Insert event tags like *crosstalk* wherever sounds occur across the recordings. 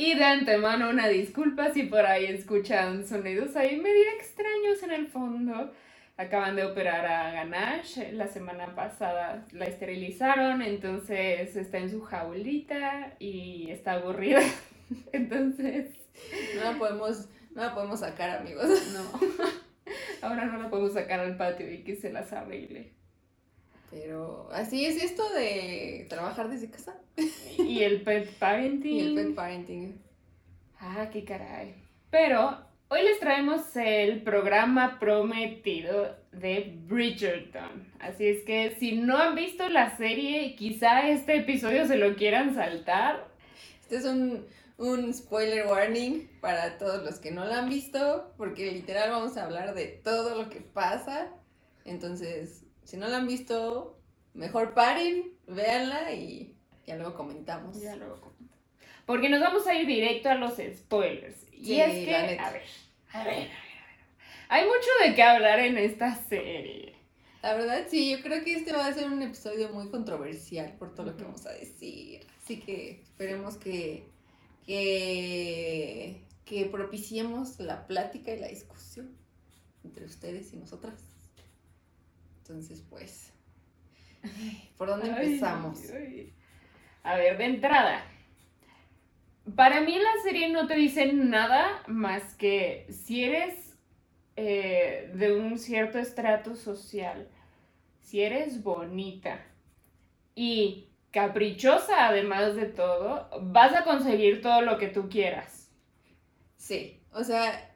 y de antemano una disculpa si por ahí escuchan sonidos ahí medio extraños en el fondo. Acaban de operar a Ganache, la semana pasada la esterilizaron, entonces está en su jaulita y está aburrida. *laughs* Entonces, No la podemos, no la podemos sacar, amigos. no. *laughs* Ahora no la podemos sacar al patio y que se las arregle. Pero así es esto de trabajar desde casa Y el pet parenting. *laughs* y el pet parenting. Ah, qué caray. Pero hoy les traemos el programa prometido de Bridgerton. Así es que si no han visto la serie, quizá este episodio se lo quieran saltar. Este es un, un spoiler warning para todos los que no la han visto, porque literal vamos a hablar de todo lo que pasa. Entonces, si no la han visto, mejor paren, véanla y ya luego comentamos. Ya luego comento. Porque nos vamos a ir directo a los spoilers. Y Sí, es que, a ver, a ver, a ver, a ver. Hay mucho de qué hablar en esta serie. La verdad, sí, yo creo que este va a ser un episodio muy controversial por todo lo que vamos a decir. Así que esperemos que, que, que propiciemos la plática y la discusión entre ustedes y nosotras. Entonces, pues, ¿por dónde Ay, empezamos? ay. A ver, de entrada. Para mí la serie no te dice nada más que si eres eh, de un cierto estrato social, si eres bonita y caprichosa además de todo, vas a conseguir todo lo que tú quieras. Sí, o sea,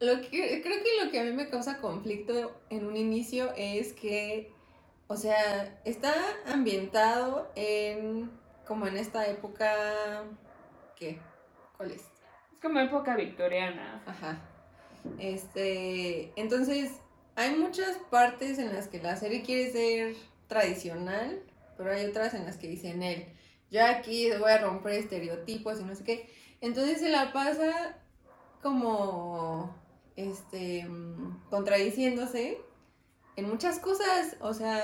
lo que, creo que lo que a mí me causa conflicto en un inicio es que, o sea, está ambientado en, como en esta época, ¿qué? ¿Cuál es? Es como época victoriana. Ajá. Este, entonces, hay muchas partes en las que la serie quiere ser tradicional, pero hay otras en las que dicen él, yo aquí voy a romper estereotipos y no sé qué. Entonces se la pasa como, este, mm, contradiciéndose en muchas cosas, o sea,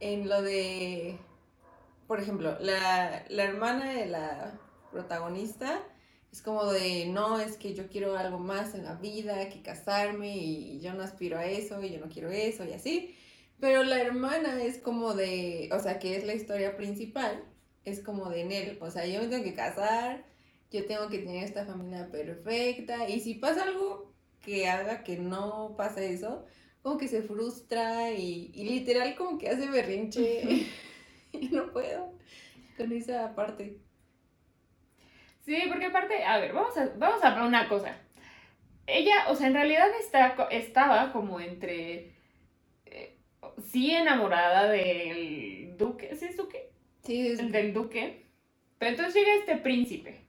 en lo de, por ejemplo, la, la hermana de la protagonista es como de, no, es que yo quiero algo más en la vida que casarme y yo no aspiro a eso y yo no quiero eso y así. Pero la hermana es como de, o sea, que es la historia principal, es como de Nel, o sea, yo me tengo que casar, yo tengo que tener esta familia perfecta y si pasa algo que haga que no pase eso, como que se frustra y, y literal como que hace berrinche *laughs* y no puedo con esa parte. Sí, porque aparte, a ver, vamos a, vamos a hablar una cosa. Ella, o sea, en realidad está, estaba como entre, eh, sí enamorada del duque, ¿sí es duque? Sí, es- El del duque. Pero entonces llega este príncipe,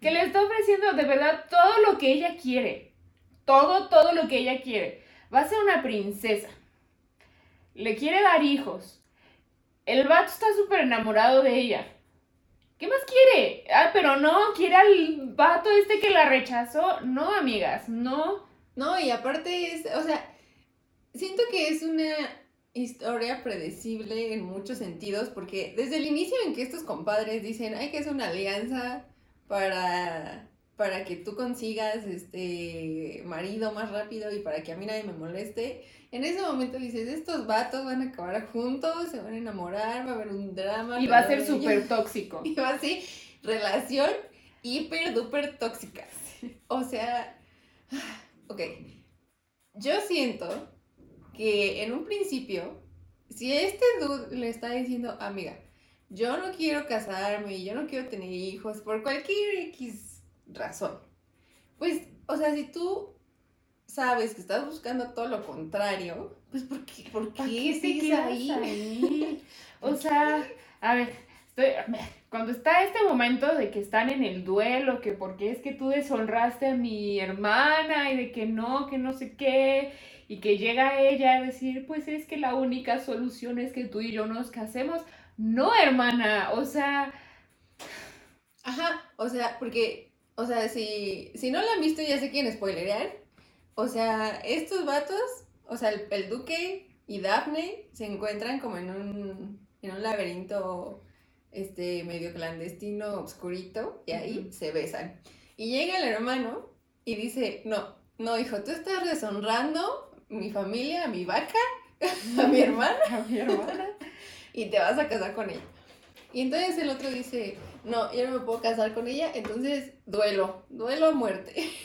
que le está ofreciendo de verdad todo lo que ella quiere. Todo, todo lo que ella quiere. Va a ser una princesa. Le quiere dar hijos. El vato está súper enamorado de ella. ¿Qué más quiere? Ah, pero no, quiere al vato este que la rechazó. No, amigas, no. No, y aparte es, o sea, siento que es una historia predecible en muchos sentidos, porque desde el inicio en que estos compadres dicen, hay que hacer una alianza para, para que tú consigas este marido más rápido y para que a mí nadie me moleste, en ese momento dices, estos vatos van a acabar juntos, se van a enamorar, va a haber un drama. Y va a ser súper ellos". *laughs* tóxico. Y va así, relación hiper duper tóxica. O sea, *sighs* ok. Yo siento que en un principio, si este dude le está diciendo, amiga, yo no quiero casarme, yo no quiero tener hijos, por cualquier X razón, pues, o sea, si tú sabes que estás buscando todo lo contrario, pues, ¿por qué, por ¿Para qué te quedas ahí? *laughs* ahí? O sea, a ver, estoy, cuando está este momento de que están en el duelo, que porque es que tú deshonraste a mi hermana y de que no, que no sé qué, y que llega ella a decir, pues es que la única solución es que tú y yo nos casemos. No, hermana, o sea... Ajá, o sea, porque, o sea, si, si no la han visto ya sé quién spoilerear. O sea, estos vatos, o sea, el, el duque y Daphne se encuentran como en un, en un laberinto este medio clandestino, oscurito, y ahí se besan. Y llega el hermano y dice, no, no, hijo, tú estás deshonrando mi familia, *laughs* a mi vaca, a mi hermana, A mi hermana. *laughs* y te vas a casar con ella. Y entonces el otro dice, no, yo no me puedo casar con ella, entonces duelo, duelo a muerte. *laughs*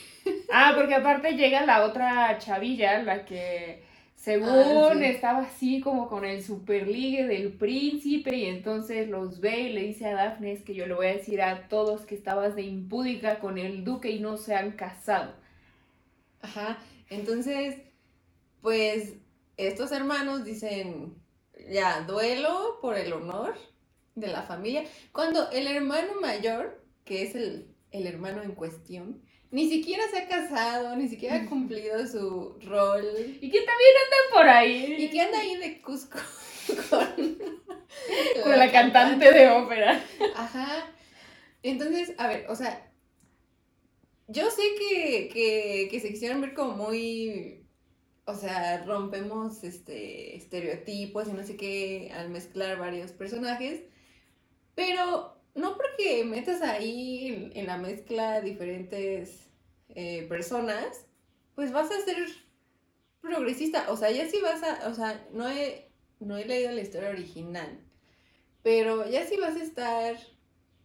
Ah, porque aparte llega la otra chavilla, la que según Ah, sí. estaba así como con el superligue del príncipe y entonces los ve y le dice a Daphne es que yo le voy a decir a todos que estabas de impúdica con el duque y no se han casado. Ajá, entonces, pues estos hermanos dicen, ya, duelo por el honor de la familia, cuando el hermano mayor, que es el, el hermano en cuestión, ni siquiera se ha casado, ni siquiera ha cumplido su rol, Y que también andan por ahí y que anda ahí de Cusco *laughs* con, con la cantante de ópera. Ajá. Entonces, a ver, o sea, yo sé que, que, que se quisieron ver como muy, o sea, rompemos este estereotipos y no sé qué al mezclar varios personajes, pero no porque metas ahí en, la mezcla diferentes eh, personas, pues vas a ser progresista, o sea, ya sí vas a, o sea, no he, no he leído la historia original, pero ya si vas a estar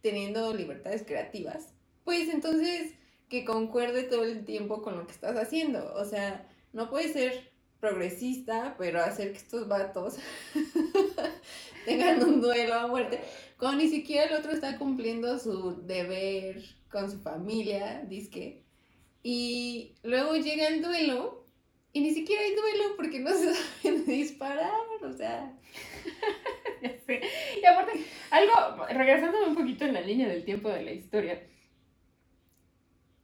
teniendo libertades creativas, pues entonces que concuerde todo el tiempo con lo que estás haciendo. O sea, no puedes ser progresista, pero hacer que estos vatos *laughs* tengan un duelo a muerte, cuando ni siquiera el otro está cumpliendo su deber con su familia, disque. Y luego llega el duelo y ni siquiera hay duelo porque no *laughs* se saben disparar, o sea... *laughs* Y aparte, algo, regresándome un poquito en la línea del tiempo de la historia,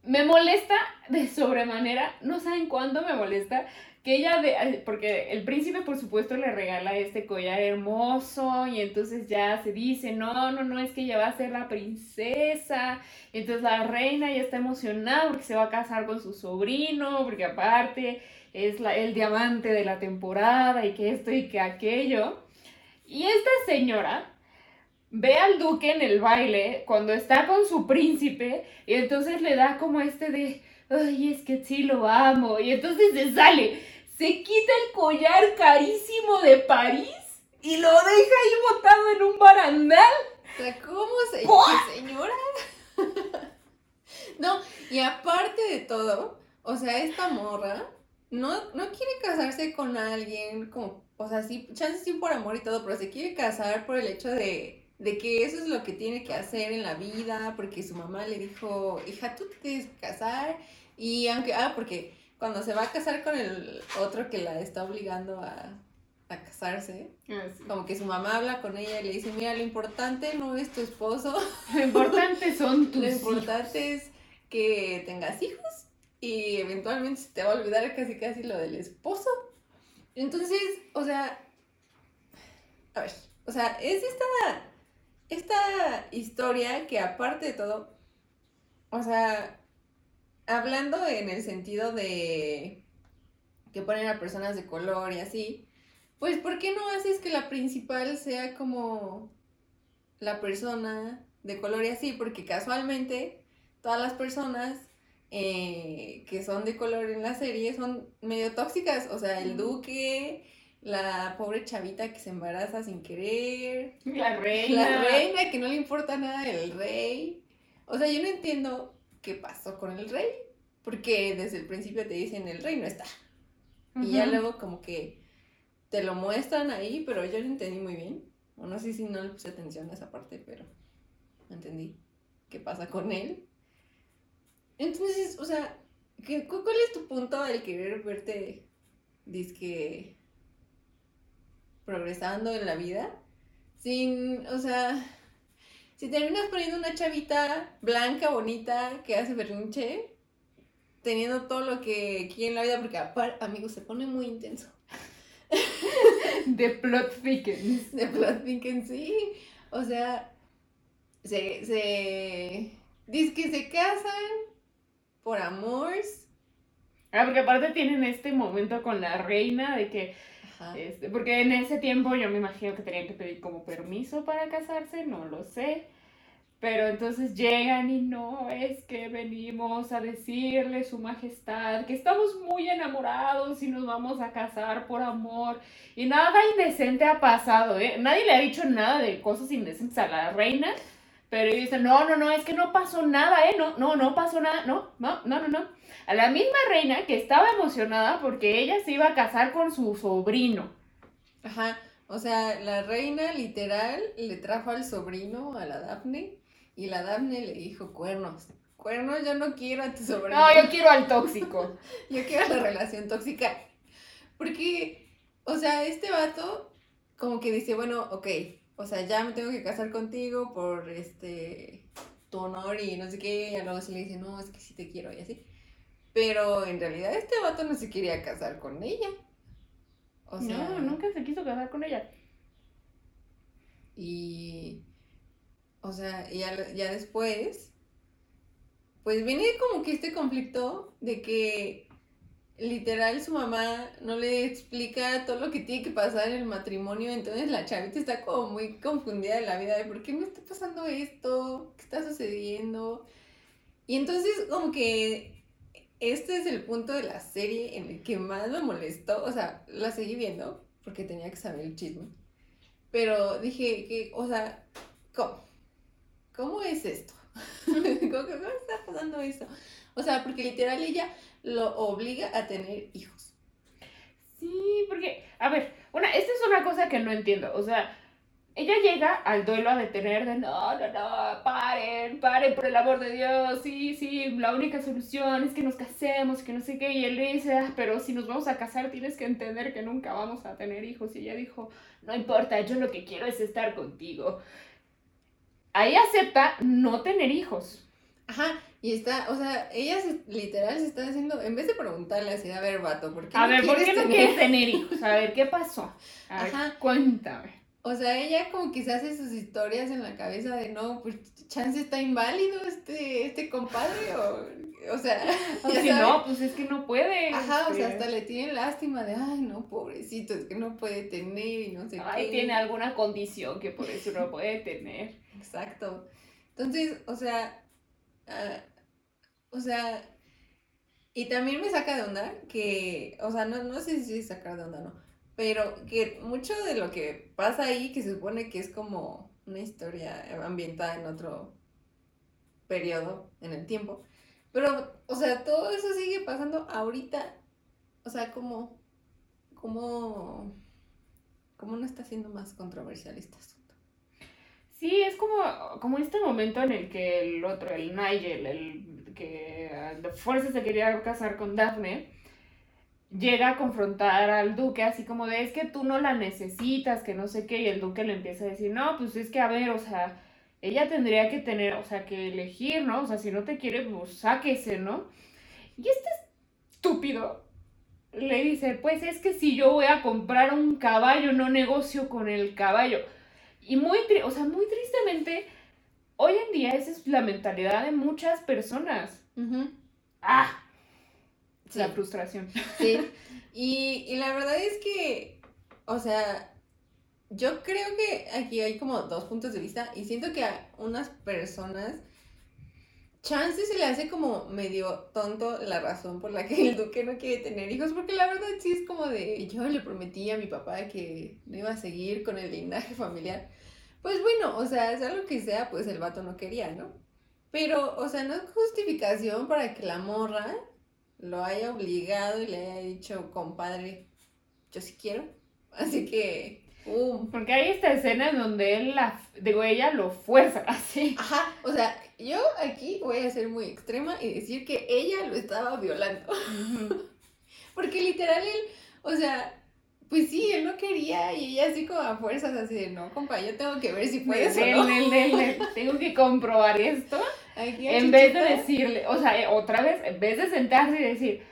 me molesta de sobremanera, no saben cuándo me molesta, que ella, de, porque el príncipe por supuesto le regala este collar hermoso y entonces ya se dice, no, no, no, es que ella va a ser la princesa, entonces la reina ya está emocionada porque se va a casar con su sobrino, porque aparte es la, el diamante de la temporada y que esto y que aquello. Y esta señora ve al duque en el baile cuando está con su príncipe y entonces le da como este de, ay, es que sí lo amo. Y entonces se sale, se quita el collar carísimo de París y lo deja ahí botado en un barandal. ¿cómo se ¡Buah! señora? *laughs* no, y aparte de todo, o sea, esta morra no, no quiere casarse con alguien como, o sea, sí, chances sí por amor y todo, pero se quiere casar por el hecho de, de que eso es lo que tiene que hacer en la vida, porque su mamá le dijo, hija, tú te tienes que casar, y aunque, ah, porque cuando se va a casar con el otro que la está obligando a, a casarse, como que su mamá habla con ella y le dice, mira, lo importante no es tu esposo, *laughs* Lo importante son tus lo hijos. importante es que tengas hijos y eventualmente se te va a olvidar casi casi lo del esposo. Entonces, o sea, a ver, o sea, es esta, esta historia que aparte de todo, o sea, hablando en el sentido de que ponen a personas de color y así, pues ¿por qué no haces que la principal sea como la persona de color y así? Porque casualmente todas las personas eh, que son de color en la serie son medio tóxicas, o sea, el duque, la pobre chavita que se embaraza sin querer, La reina. la reina que no le importa nada del rey. O sea, yo no entiendo qué pasó con el rey, porque desde el principio te dicen el rey no está. Y ya luego como que te lo muestran ahí, pero yo lo entendí muy bien. O no sé si no le puse atención a esa parte, pero entendí qué pasa con él. Entonces, o sea, ¿qué- cu- ¿cuál es tu punto al querer verte, disque, progresando en la vida? Sin, o sea, si terminas poniendo una chavita blanca, bonita, que hace berrinche, teniendo todo lo que quiere en la vida, porque aparte, amigos, se pone muy intenso. *laughs* De plot thickens. De plot thickens, sí. O sea, se, se, dice que se casan por amores. Ah, porque aparte tienen este momento con la reina de que Este, porque en ese tiempo yo me imagino que tenían que pedir como permiso para casarse, no lo sé. Pero entonces llegan y no, es que venimos a decirle su majestad que estamos muy enamorados y nos vamos a casar por amor. Y nada indecente ha pasado, ¿eh? Nadie le ha dicho nada de cosas indecentes a la reina. Pero ellos dicen, no, no, no, es que no pasó nada, ¿eh? No, no, no pasó nada, no, no, no, no, no. A la misma reina que estaba emocionada porque ella se iba a casar con su sobrino. Ajá. O sea, la reina literal le trajo al sobrino, a la Daphne, y la Daphne le dijo cuernos. Cuernos, yo no quiero a tu sobrino. No, yo quiero al tóxico. *laughs* Yo quiero la relación tóxica. Porque, o sea, este vato como que dice, bueno, ok, o sea, ya me tengo que casar contigo por este tu honor y no sé qué, y luego se le dice, no, es que sí te quiero y así. Pero en realidad este vato no se quería casar con ella. O sea, no, nunca se quiso casar con ella. Y, o sea, ya, ya después, pues viene como que este conflicto de que literal su mamá no le explica todo lo que tiene que pasar en el matrimonio, entonces la chavita está como muy confundida de la vida de por qué me está pasando esto, qué está sucediendo. Y entonces como que este es el punto de la serie en el que más me molestó, o sea, la seguí viendo porque tenía que saber el chisme. Pero dije que, o sea, ¿cómo? ¿Cómo es esto? *laughs* ¿Cómo, cómo está pasando esto? O sea, porque literal ella lo obliga a tener hijos. Sí, porque, a ver, una, esta es una cosa que no entiendo. O sea, ella llega al duelo a detener de no, no, no, paren, paren, por el amor de Dios, sí, sí, la única solución es que nos casemos, que no sé qué. Y él le dice, ah, pero si nos vamos a casar tienes que entender que nunca vamos a tener hijos. Y ella dijo, no importa, yo lo que quiero es estar contigo. Ahí acepta no tener hijos. Ajá, y está, o sea, ella se- literal se está haciendo, en vez de preguntarle así, a ver, vato, ¿por qué A no ver, ¿por qué no tener quieres tener hijos? A ver, ¿qué pasó? A ver, Ajá. cuéntame. O sea, ella como que se hace sus historias en la cabeza de no, pues chance está inválido este, este compadre, o, o sea, *laughs* O si no, pues es que no puede. Ajá, o sea, este, hasta le tienen lástima de, ay, no, pobrecito, es que no puede tener y no sé Ay, qué. tiene alguna condición que por eso no puede tener. Exacto. Entonces, o sea, ah, o sea, y también me saca de onda que, o sea, no, no sé si sacar de onda o no, pero que mucho de lo que pasa ahí, que se supone que es como una historia ambientada en otro periodo en el tiempo, pero, o sea, todo eso sigue pasando ahorita, o sea, como, como, como no está siendo más controversial este asunto. Sí, es como, como este momento en el que el otro, el Nigel, el que ah, de fuerza se quería casar con Daphne, llega a confrontar al duque así como de, es que tú no la necesitas, que no sé qué, y el duque le empieza a decir, no, pues es que a ver, o sea, ella tendría que tener, o sea, que elegir, ¿no? O sea, si no te quiere, pues sáquese, ¿no? Y este estúpido le dice, pues es que si yo voy a comprar un caballo, no negocio con el caballo. Y muy, o sea, muy tristemente, hoy en día esa es la mentalidad de muchas personas. ¡Ah! Sí. La frustración. *laughs* Sí, y, y la verdad es que, o sea, yo creo que aquí hay como dos puntos de vista y siento que a unas personas, chance se le hace como medio tonto la razón por la que el duque no quiere tener hijos, porque la verdad sí es como de, yo le prometí a mi papá que no iba a seguir con el linaje familiar. Pues bueno, o sea, sea lo que sea, pues el vato no quería, ¿no? Pero, o sea, no es justificación para que la morra lo haya obligado y le haya dicho, compadre, yo sí quiero. *laughs* Así que, um. Porque hay esta escena en donde él la, digo, ella lo fuerza *laughs* así. Ajá, o sea, yo aquí voy a ser muy extrema y decir que ella lo estaba violando. *laughs* Porque literal él, o sea, pues sí, él no quería y ella así como a fuerzas así de, no, compa, yo tengo que ver si puedes o Del, no. del, del, del, tengo que comprobar esto. En vez de decirle, o sea, eh, otra vez, en vez de sentarse y decir,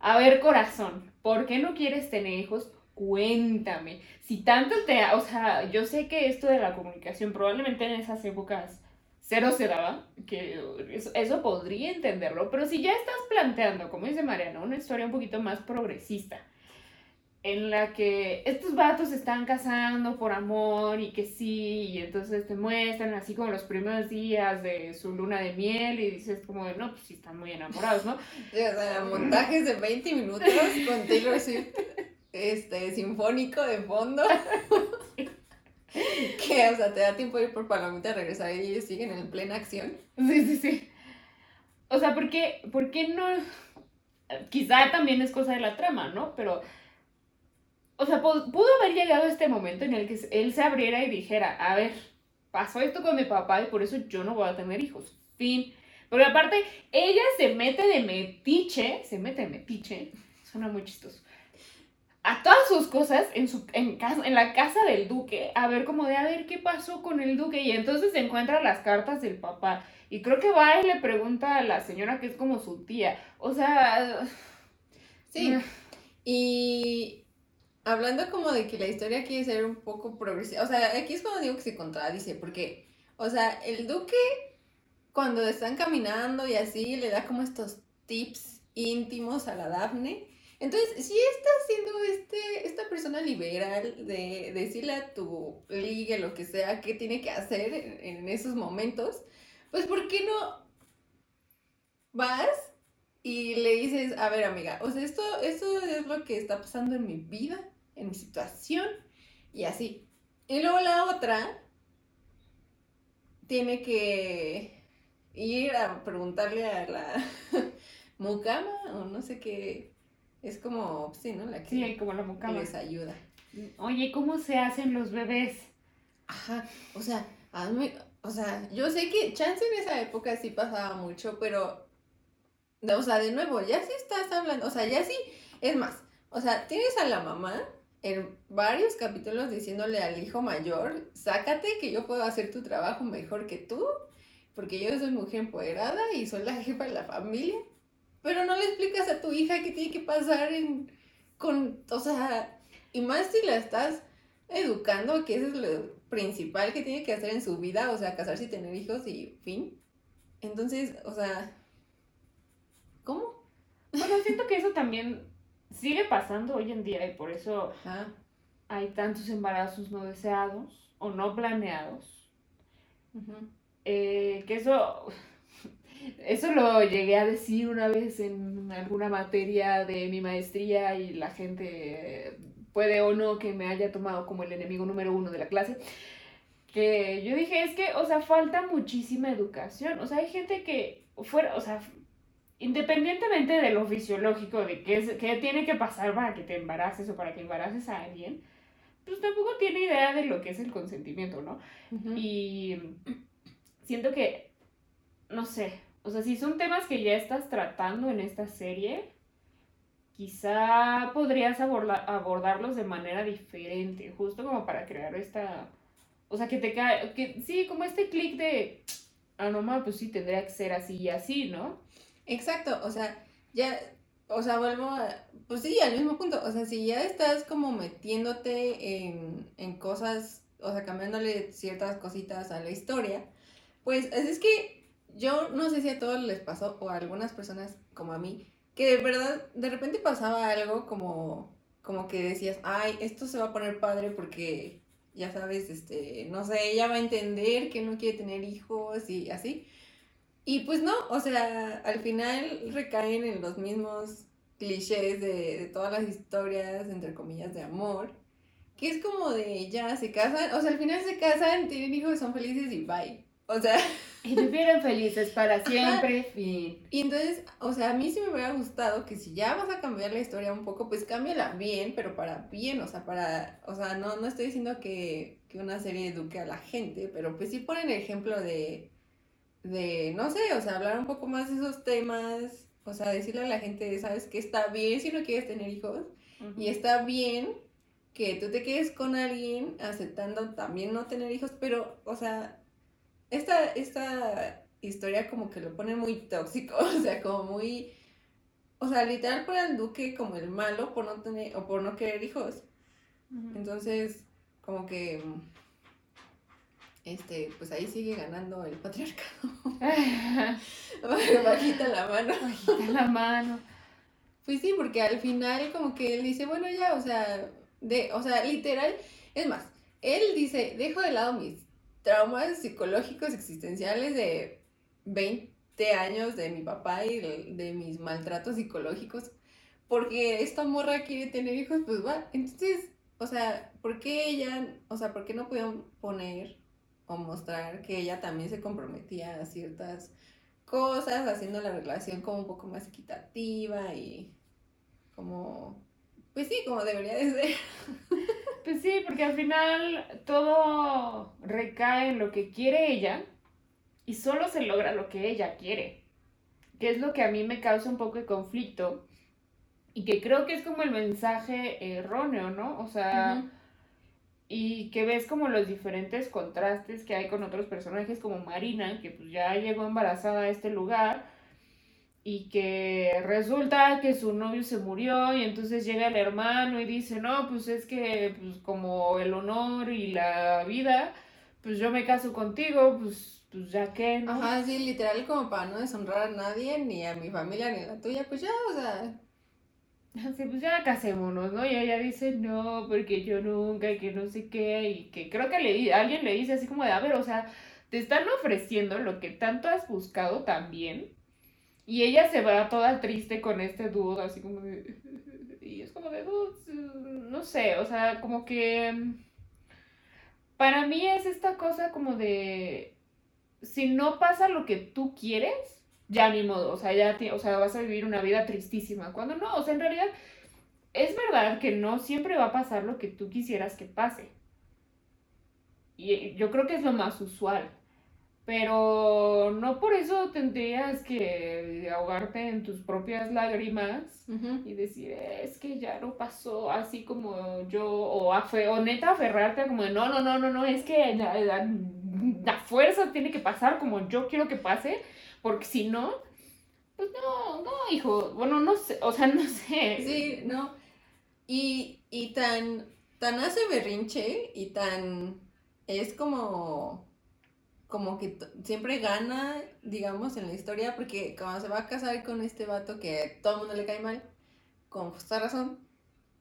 a ver, corazón, ¿por qué no quieres tener hijos? Cuéntame. Si tanto te, o sea, yo sé que esto de la comunicación probablemente en esas épocas cero se daba, que eso, eso podría entenderlo, pero si ya estás planteando, como dice Mariana, una historia un poquito más progresista, en la que estos vatos se están casando por amor y que sí, y entonces te muestran así como los primeros días de su luna de miel y dices como de, no, pues sí están muy enamorados, ¿no? *laughs* O sea, montajes de 20 minutos con Taylor Swift este, sinfónico de fondo. *laughs* que, o sea, te da tiempo de ir por palomita a regresar y ellos siguen en plena acción. Sí, sí, sí. O sea, ¿por qué, por qué no? Quizá también es cosa de la trama, ¿no? Pero, o sea, pu- pudo haber llegado este momento en el que él se abriera y dijera, a ver, pasó esto con mi papá y por eso yo no voy a tener hijos. Fin. Porque aparte, ella se mete de metiche, se mete de metiche, suena muy chistoso, a todas sus cosas en, su, en, casa, en la casa del duque, a ver como de, a ver qué pasó con el duque, y entonces encuentra las cartas del papá, y creo que va y le pregunta a la señora que es como su tía, o sea... Sí. Y hablando como de que la historia quiere ser un poco progresiva, o sea, aquí es cuando digo que se contradice, porque, o sea, el duque cuando están caminando y así le da como estos tips íntimos a la Daphne. Entonces, si está siendo este, esta persona liberal de decirle a tu ligue lo que sea que tiene que hacer en, en esos momentos, pues ¿por qué no vas y le dices, a ver amiga, o sea, esto, esto es lo que está pasando en mi vida, en mi situación, y así. Y luego la otra tiene que ir a preguntarle a la *laughs* mucama, o no sé qué, es como, sí, ¿no? La que Sí, como la mucama. les ayuda. Oye, ¿cómo se hacen los bebés? Ajá, o sea, o sea, yo sé que chance en esa época sí pasaba mucho, pero, o sea, de nuevo, ya sí estás hablando, o sea, ya sí, es más, o sea, tienes a la mamá en varios capítulos diciéndole al hijo mayor, sácate que yo puedo hacer tu trabajo mejor que tú, porque yo soy mujer empoderada y soy la jefa de la familia, pero no le explicas a tu hija qué tiene que pasar en, con, o sea, y más si la estás educando, que eso es lo principal que tiene que hacer en su vida, o sea, casarse y tener hijos y fin. Entonces, o sea, ¿cómo? Bueno, siento que eso también sigue pasando hoy en día y por eso hay tantos embarazos no deseados o no planeados. Eh, que eso, *laughs* eso lo llegué a decir una vez en alguna materia de mi maestría y la gente puede o no que me haya tomado como el enemigo número uno de la clase. Que yo dije, es que, o sea, falta muchísima educación. O sea, hay gente que fuera, o sea, independientemente de lo fisiológico, de qué, es, qué tiene que pasar para que te embaraces o para que embaraces a alguien, pues tampoco tiene idea de lo que es el consentimiento, ¿no? Y siento que, no sé, o sea, si son temas que ya estás tratando en esta serie, quizá podrías aborda- abordarlos de manera diferente, justo como para crear esta, o sea, que te cae, que sí, como este clic de, ah, no, ma, pues sí, tendría que ser así y así, ¿no? Exacto, o sea, ya, o sea, vuelvo a, pues sí, al mismo punto, o sea, si ya estás como metiéndote en, en cosas, o sea, cambiándole ciertas cositas a la historia, pues es, es que yo no sé si a todos les pasó, o a algunas personas como a mí, que de verdad, de repente pasaba algo como, como que decías, ay, esto se va a poner padre porque, ya sabes, este, no sé, ella va a entender que no quiere tener hijos y así. Y pues no, o sea, al final recaen en los mismos clichés de, de todas las historias, entre comillas, de amor, que es como de ya se casan, o sea, al final se casan, tienen hijos, son felices y bye. O sea, *laughs* Y vivieron felices para siempre, fin. y entonces, o sea, a mí sí me hubiera gustado que si ya vas a cambiar la historia un poco, pues cámbiala bien, pero para bien, o sea, para, o sea, no, no estoy diciendo que, que una serie eduque a la gente, pero pues sí ponen el ejemplo de, de, no sé, o sea, hablar un poco más de esos temas, o sea, decirle a la gente, ¿sabes que está bien si no quieres tener hijos? Y está bien que tú te quedes con alguien aceptando también no tener hijos, pero, o sea, esta, esta historia como que lo pone muy tóxico, *laughs* o sea, como muy, o sea, literal por al duque como el malo por no tener o por no querer hijos. Entonces, como que, este, pues ahí sigue ganando el patriarcado. *laughs* *laughs* Bajita la mano. Bajita la mano. Pues sí, porque al final como que él dice, bueno, ya, o sea, de, o sea, literal, es más, él dice, dejo de lado mis traumas psicológicos existenciales de 20 años de mi papá y de, mis maltratos psicológicos, porque esta morra quiere tener hijos, pues va, entonces, o sea, ¿por qué ella, o sea, por qué no pudieron poner o mostrar que ella también se comprometía a ciertas cosas, haciendo la relación como un poco más equitativa y como, pues sí, como debería de ser. *laughs* Pues sí, porque al final todo recae en lo que quiere ella y solo se logra lo que ella quiere, que es lo que a mí me causa un poco de conflicto y que creo que es como el mensaje erróneo, ¿no? O sea, y que ves como los diferentes contrastes que hay con otros personajes como Marina, que pues ya llegó embarazada a este lugar y que resulta que su novio se murió y entonces llega el hermano y dice, no, pues es que pues como el honor y la vida, pues yo me caso contigo, pues, pues ya que, ¿no? Ajá, sí, literal como para no deshonrar a nadie, ni a mi familia, ni a la tuya, pues ya, o sea... *laughs* Sí, pues ya casémonos, ¿no? Y ella dice, no, porque yo nunca, y que no sé qué, y que creo que le, alguien le dice así como de, a ver, o sea, te están ofreciendo lo que tanto has buscado también, y ella se va toda triste con este dúo, así como de... *laughs* Y es como de, no sé, o sea, como que... Para mí es esta cosa como de... Si no pasa lo que tú quieres, ya ni modo, o sea, ya o sea, vas a vivir una vida tristísima. Cuando no, o sea, en realidad es verdad que no siempre va a pasar lo que tú quisieras que pase. Y yo creo que es lo más usual. Pero no por eso tendrías que ahogarte en tus propias lágrimas y decir, es que ya no pasó así como yo, o, afe o neta aferrarte como, no, no, no, no, no, es que la, fuerza tiene que pasar como yo quiero que pase, porque si no, pues no, no, hijo, bueno, no sé, o sea, *laughs* no sé. Sí, no. Y, y tan, tan hace berrinche y tan, es como como que siempre gana, digamos, en la historia, porque cuando se va a casar con este vato que todo el mundo le cae mal, con justa razón,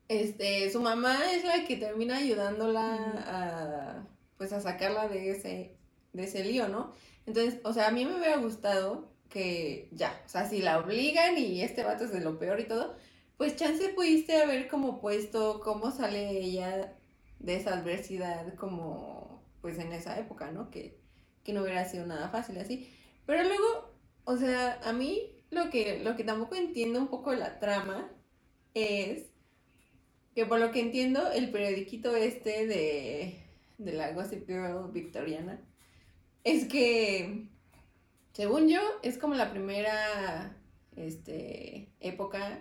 este, su mamá es la que termina ayudándola a, pues, a sacarla de ese, de ese lío, ¿no? Entonces, o sea, a mí me hubiera gustado que ya, o sea, si la obligan y este vato es de lo peor y todo, pues chance pudiste haber como puesto cómo sale ella de esa adversidad como, pues en esa época, ¿no? Que que no hubiera sido nada fácil así. Pero luego, o sea, a mí lo que, lo que tampoco entiendo un poco de la trama es que por lo que entiendo, el periodiquito este de, de la Gossip Girl victoriana es que, según yo, es como la primera este, época,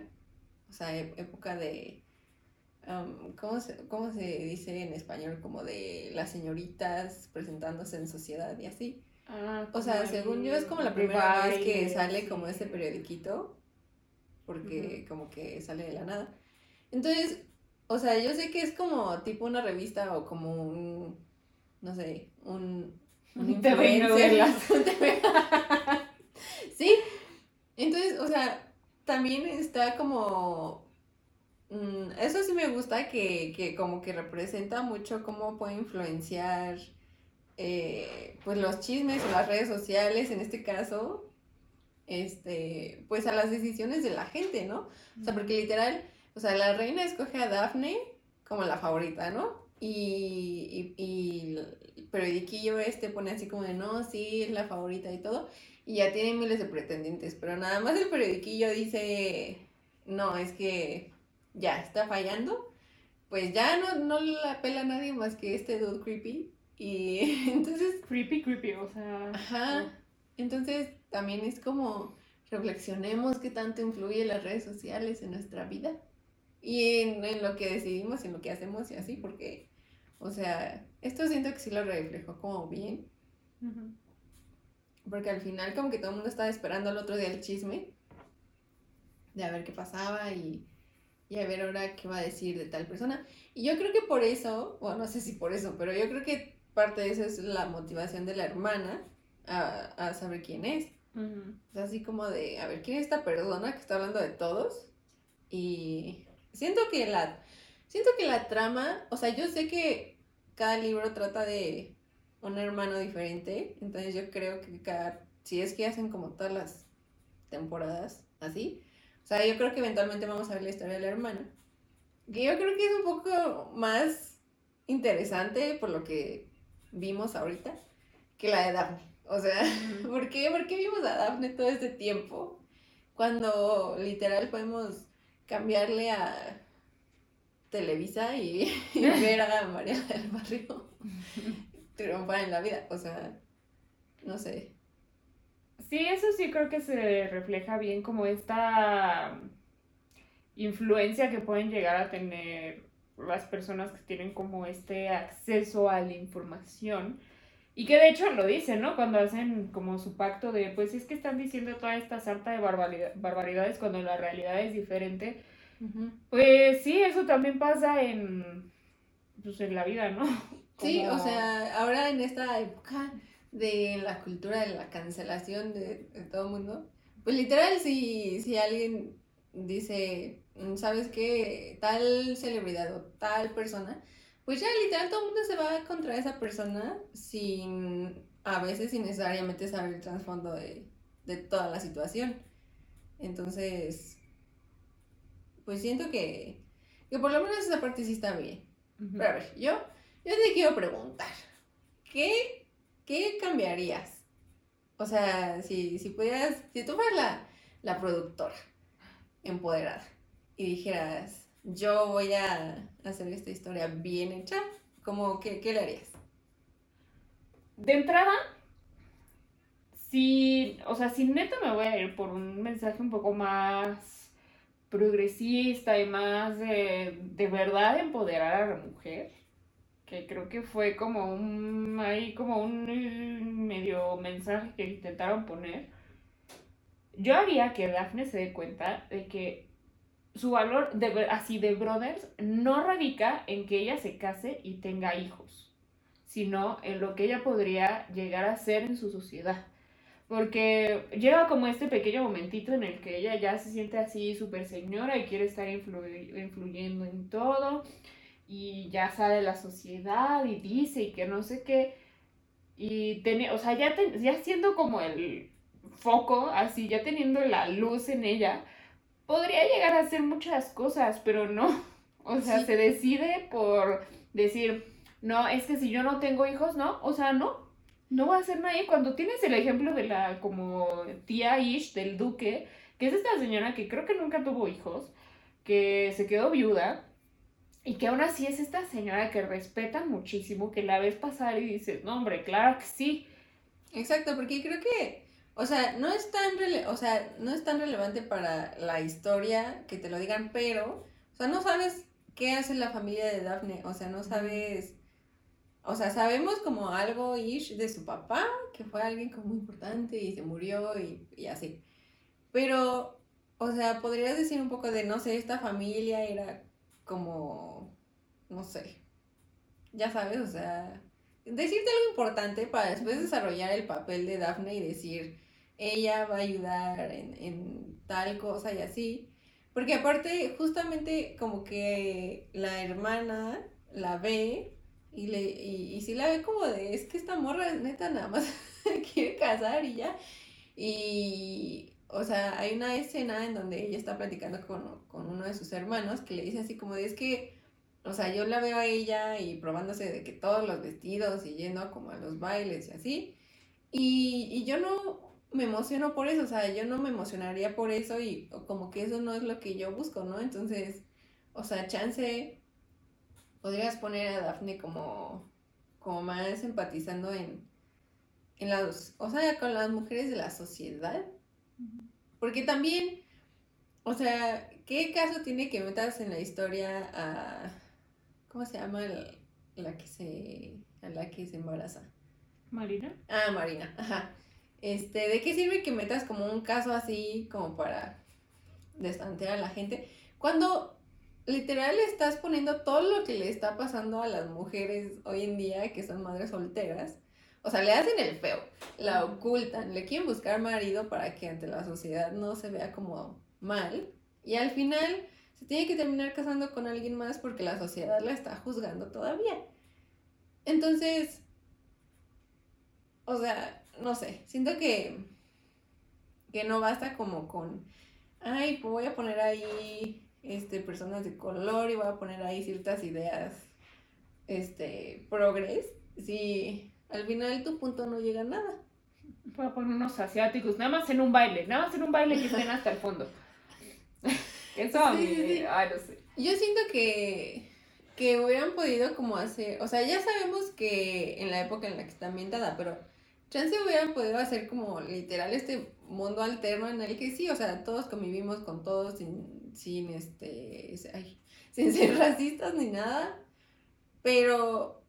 o sea, época de ¿cómo, se, ¿cómo se dice en español? Como de las señoritas presentándose en sociedad y así. Ah, o sea, según yo es como la primera vez que sale como ese periodiquito, porque como que sale de la nada. Entonces, o sea, yo sé que es como tipo una revista o como un, no sé, un, un *laughs* influencer. *laughs* *laughs* sí, entonces, o sea, también está como Mm, eso sí me gusta que, como que representa mucho cómo puede influenciar eh, pues los chismes o las redes sociales, en este caso, este, pues a las decisiones de la gente, ¿no? O sea, porque literal, o sea, la reina escoge a Daphne como la favorita, ¿no? Y, y, y el periodiquillo este pone así como de, no, sí, es la favorita y todo, y ya tiene miles de pretendientes, pero nada más el periodiquillo dice, no, es que ya está fallando, pues ya no, no la pela nadie más que este dude creepy. Y *laughs* entonces... Creepy, creepy, o sea... Ajá. Entonces también es como reflexionemos qué tanto influye las redes sociales en nuestra vida. y en, lo que decidimos, en lo que hacemos y así, porque, o sea, esto siento que sí lo reflejó como bien. Porque al final como que todo el mundo estaba esperando al otro día el chisme de a ver qué pasaba y, y a ver ahora qué va a decir de tal persona. Y yo creo que por eso, bueno, no sé si por eso, pero yo creo que parte de eso es la motivación de la hermana a, a saber quién es. así como de, a ver, ¿quién es esta persona que está hablando de todos? Y siento que la, siento que la trama, o sea, yo sé que cada libro trata de un hermano diferente, entonces yo creo que cada, si es que hacen como todas las temporadas así, o sea, yo creo que eventualmente vamos a ver la historia de la hermana, que yo creo que es un poco más interesante por lo que vimos ahorita que la de Daphne. O sea, *laughs* ¿por qué? ¿por qué vimos a Daphne todo este tiempo? Cuando literal podemos cambiarle a Televisa y, *laughs* *laughs* ver a María del Barrio *laughs* triunfar en la vida. O sea, no sé. Sí, eso sí creo que se refleja bien como esta influencia que pueden llegar a tener las personas que tienen como este acceso a la información. Y que de hecho lo dicen, ¿no? Cuando hacen como su pacto de, pues es que están diciendo toda esta sarta de barbaridades cuando la realidad es diferente. Pues sí, eso también pasa en, pues, en la vida, ¿no? *laughs* Sí, o sea, ahora en esta época de la cultura de la cancelación de, todo el mundo, pues literal si, si alguien dice, mm, ¿sabes qué? Tal celebridad o tal persona, pues ya literal todo el mundo se va contra esa persona sin, a veces sin necesariamente saber el trasfondo de, de toda la situación. Entonces, pues siento que, que por lo menos esa parte sí está bien. Pero a ver, yo, yo te quiero preguntar, ¿qué, qué cambiarías? O sea, si, si pudieras, si tú fueras la, la productora empoderada y dijeras, yo voy a hacer esta historia bien hecha, ¿cómo, qué, qué le harías? De entrada, si, o sea, si neta me voy a ir por un mensaje un poco más progresista y más de, de verdad empoderar a la mujer, que creo que fue como un, como un medio mensaje que intentaron poner, yo haría que Daphne se dé cuenta de que su valor de, así de brothers no radica en que ella se case y tenga hijos, sino en lo que ella podría llegar a ser en su sociedad. Porque llega como este pequeño momentito en el que ella ya se siente así súper señora y quiere estar influyendo en todo. Y ya sale la sociedad y dice y que no sé qué. Y tiene, o sea, ya, ya siendo como el foco, así, ya teniendo la luz en ella, podría llegar a hacer muchas cosas, pero no. *laughs* O sea, se decide por decir, no, es que si yo no tengo hijos, no. O sea, no, no va a ser nadie. Cuando tienes el ejemplo de la como tía Ish del duque, que es esta señora que creo que nunca tuvo hijos, que se quedó viuda y que aún así es esta señora que respeta muchísimo, que la ves pasar y dices, no hombre, claro que sí. Exacto, porque creo que, o sea, no es tan, o sea, no es tan relevante para la historia que te lo digan, pero, o sea, no sabes qué hace la familia de Daphne, o sea, no sabes o sea, sabemos como algo ish de su papá, que fue alguien como muy importante y se murió y, así. Pero, o sea, podrías decir un poco de, no sé, esta familia era como, no sé, ya sabes, o sea, decirte algo importante para después desarrollar el papel de Daphne y decir, ella va a ayudar en, en tal cosa y así. Porque aparte, justamente como que la hermana la ve y, le, y, si la ve como de, es que esta morra es neta nada más *laughs* quiere casar y ya. Y, o sea, hay una escena en donde ella está platicando con, con uno de sus hermanos que le dice así como de, es que, o sea, yo la veo a ella y probándose de que todos los vestidos y yendo como a los bailes y así. Y, y yo no me emociono por eso, o sea, yo no me emocionaría por eso y como que eso no es lo que yo busco, ¿no? Entonces, o sea, chance podrías poner a Daphne como, como más empatizando en, en las, o sea, con las mujeres de la sociedad. Porque también, o sea, ¿qué caso tiene que metas en la historia a, ¿cómo se llama la que se, a la que se embaraza? Marina. Ah, Marina, ajá. Este, ¿de qué sirve que metas como un caso así como para destantear a la gente? Cuando literal estás poniendo todo lo que le está pasando a las mujeres hoy en día que son madres solteras. O sea, le hacen el feo, la ocultan, le quieren buscar marido para que ante la sociedad no se vea como mal. Y al final se tiene que terminar casando con alguien más porque la sociedad la está juzgando todavía. Entonces, o sea, no sé, siento que, que no basta como con, ay, pues voy a poner ahí este, personas de color y voy a poner ahí ciertas ideas, este, progres, si al final tu punto no llega a nada. Voy a poner unos asiáticos, nada más en un baile, nada más en un baile que estén hasta el fondo. *laughs* Eso a mí, ay, no sé. Yo siento que, que hubieran podido como hacer, o sea, ya sabemos que en la época en la que está ambientada, pero chance hubieran podido hacer como literal este mundo alterno en el que sí, o sea, todos convivimos con todos sin, sin este, *laughs* sin ser racistas ni nada, pero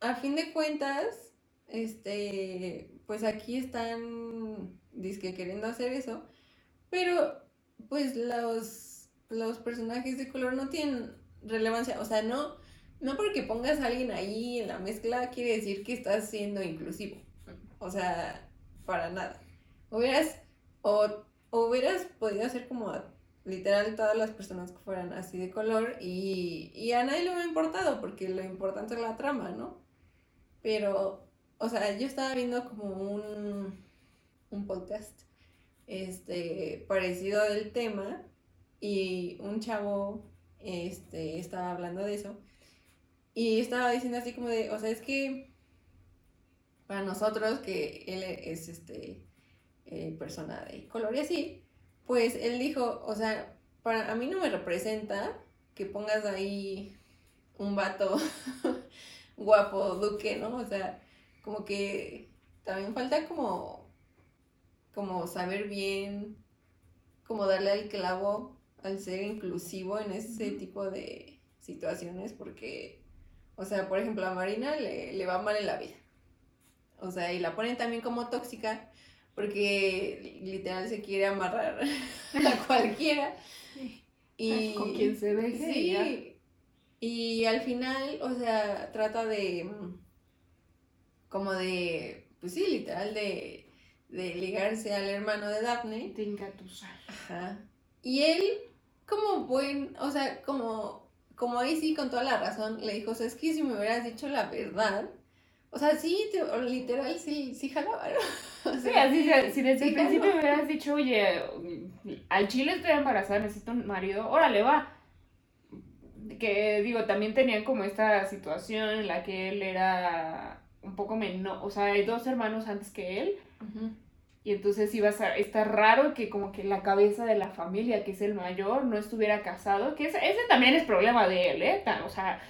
a fin de cuentas, este, pues aquí están, que queriendo hacer eso, pero pues los, los personajes de color no tienen relevancia, o sea, no, no porque pongas a alguien ahí en la mezcla quiere decir que estás siendo inclusivo. O sea, para nada. Hubieras, o, hubieras podido hacer como literal todas las personas que fueran así de color y, y a nadie le hubiera importado porque lo importante es la trama, ¿no? Pero, o sea, yo estaba viendo como un, un podcast este, parecido del tema y un chavo este, estaba hablando de eso y estaba diciendo así como de, o sea, es que para nosotros, que él es este eh, persona de color y así, pues él dijo, o sea, para a mí no me representa que pongas ahí un vato *laughs* guapo, duque, ¿no? O sea, como que también falta como, como saber bien, como darle al clavo al ser inclusivo en ese tipo de situaciones, porque, o sea, por ejemplo, a Marina le, le va mal en la vida. O sea, y la ponen también como tóxica porque literal se quiere amarrar *laughs* a cualquiera. Y, con quien se deje. Sí. Y al final, o sea, trata de. Como de. Pues sí, literal, de. De ligarse al hermano de Daphne. De engatusar. Ajá. Y él, como buen. O sea, como. Como ahí sí, con toda la razón, le dijo: o sea, es que si me hubieras dicho la verdad o sea, sí, literal, sí, sí jalaba, ¿no? *laughs* O sea, sí, así, si desde el principio me hubieras dicho, oye, al chile estoy embarazada, necesito un marido, órale, va. Que digo, también tenían como esta situación en la que él era un poco menor, o sea, hay dos hermanos antes que él. Y entonces iba a estar raro que como que la cabeza de la familia, que es el mayor, no estuviera casado, que ese, ese también es problema de él, ¿eh? O sea,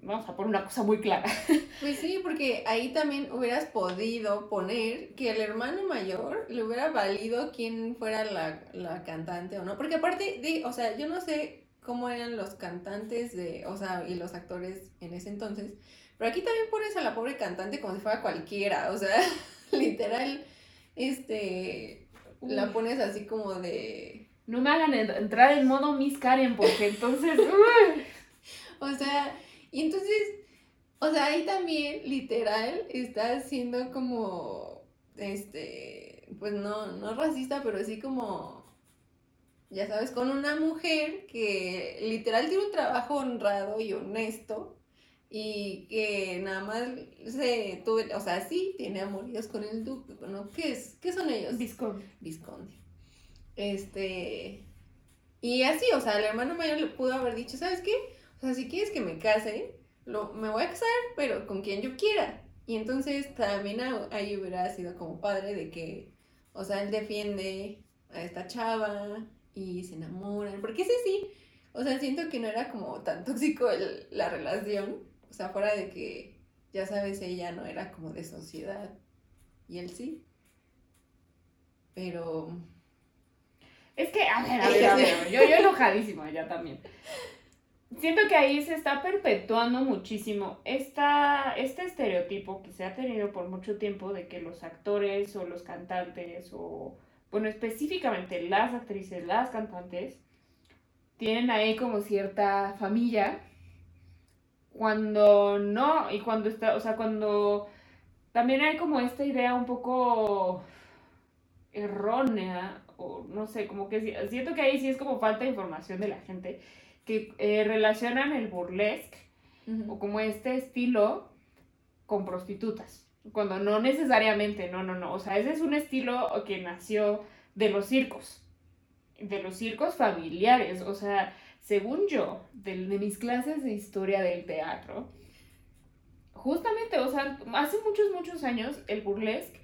vamos a poner una cosa muy clara. *laughs* Pues sí, porque ahí también hubieras podido poner que el hermano mayor le hubiera valido quién fuera la, cantante o no. Porque aparte de, o sea, yo no sé cómo eran los cantantes de, o sea, y los actores en ese entonces. Pero aquí también pones a la pobre cantante como si fuera cualquiera. O sea, *laughs* literal, este, la pones así como de... No me hagan entrar en modo Miss Karen porque entonces... *laughs* o sea, y entonces, o sea, ahí también literal está haciendo como, este, pues no, no racista, pero sí como, ya sabes, con una mujer que literal tiene un trabajo honrado y honesto y que nada más se tuve, o sea, sí tiene amoríos con el duque, ¿no? ¿Qué es? ¿Qué son ellos? Visconde. Visconde. Este, y así, o sea, el hermano mayor le pudo haber dicho, ¿sabes qué? O sea, si quieres que me case, lo, me voy a casar, pero con quien yo quiera. Y entonces también ahí hubiera sido como padre de que, o sea, él defiende a esta chava y se enamoran. Porque ese sí, o sea, siento que no era como tan tóxico la relación. O sea, fuera de que, ya sabes, ella no era como de sociedad y él sí. Pero Es que, a ver, a *laughs* ver, a ver, yo, yo enojadísima ya también. Siento que ahí se está perpetuando muchísimo esta, este estereotipo que se ha tenido por mucho tiempo de que los actores o los cantantes o, bueno, específicamente las actrices, las cantantes, tienen ahí como cierta familia cuando no, y cuando está, o sea, cuando también hay como esta idea un poco errónea, o no sé, como que siento que ahí sí es como falta de información de la gente, que eh, relacionan el burlesque o como este estilo con prostitutas, cuando no necesariamente, no, no, no, o sea, ese es un estilo que nació de los circos, de los circos familiares, o sea, según yo, de, mis clases de historia del teatro, justamente, o sea, hace muchos, muchos años el burlesque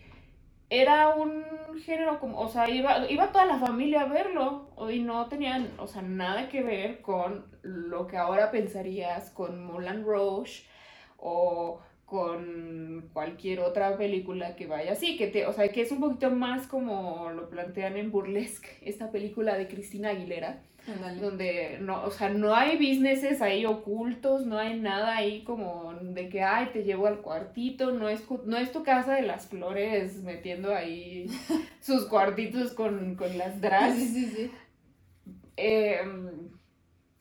era un género como, o sea, iba, iba toda la familia a verlo y no tenían, o sea, nada que ver con lo que ahora pensarías con Moulin Rouge o con cualquier otra película que vaya así, que te, o sea, que es un poquito más como lo plantean en Burlesque, *laughs* esta película de Cristina Aguilera, donde no, o sea, no hay businesses ahí ocultos, no hay nada ahí como de que, ay, te llevo al cuartito, no es, no es tu casa de las flores metiendo ahí *laughs* sus cuartitos con, las drags. Sí, sí, sí. Em,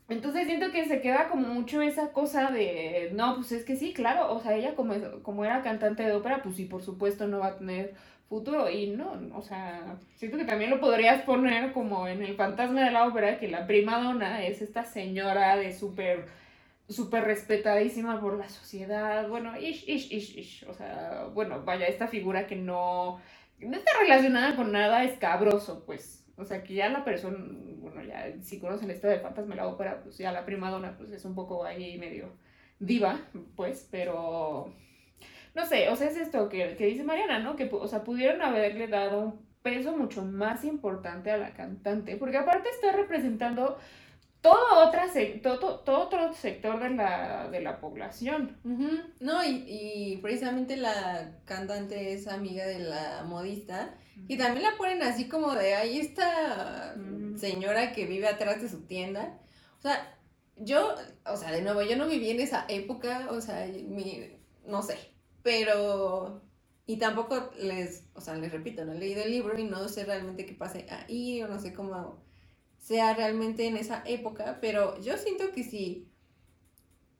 entonces siento que se queda como mucho esa cosa de, no, pues es que sí, claro, o sea, ella como, como era cantante de ópera, pues sí, por supuesto no va a tener futuro. Y no, o sea, siento que también lo podrías poner como en el fantasma de la ópera, que la prima donna es esta señora de súper, súper respetadísima por la sociedad. Bueno, ish, ish, ish, ish. O sea, bueno, vaya, esta figura que no, no está relacionada con nada escabroso, pues. O sea, que ya la persona, bueno, ya si conocen esto del fantasma de la ópera, pues ya la prima donna, pues es un poco ahí medio diva, pues, pero no sé, o sea, es esto que, dice Mariana, ¿no? Que, o sea, pudieron haberle dado un peso mucho más importante a la cantante, porque aparte está representando todo, otra todo, todo otro sector de la, de la población. No, y, y, precisamente la cantante es amiga de la modista, y también la ponen así como de, ahí esta señora que vive atrás de su tienda. O sea, yo, o sea, de nuevo, yo no viví en esa época, o sea, mi, no sé, pero, y tampoco les, o sea, les repito, no he leído el libro y no sé realmente qué pase ahí o no sé cómo sea realmente en esa época, pero yo siento que sí.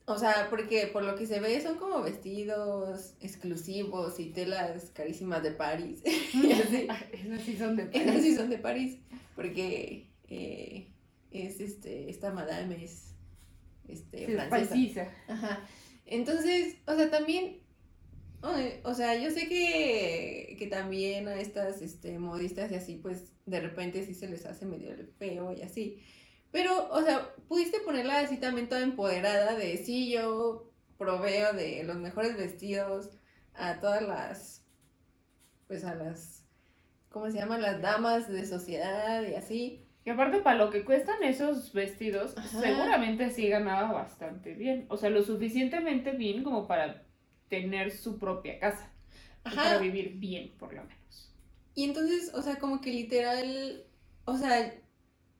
O sea, porque por lo que se ve son como vestidos exclusivos y telas carísimas de París. *laughs* *laughs* Esas sí son de París. Esas sí son de París. Porque eh, es este, esta madame es este, francesa. Ajá. Entonces, o sea, también o sea, yo sé que, que también a estas este, modistas y así, pues de repente sí se les hace medio feo y así. Pero, o sea, pudiste ponerla así también toda empoderada de sí, yo proveo de los mejores vestidos a todas las, pues a las, ¿cómo se llaman? Las damas de sociedad y así. Y aparte, para lo que cuestan esos vestidos, seguramente sí ganaba bastante bien. O sea, lo suficientemente bien como para tener su propia casa. Para vivir bien, por lo menos. Y entonces, o sea, como que literal, o sea,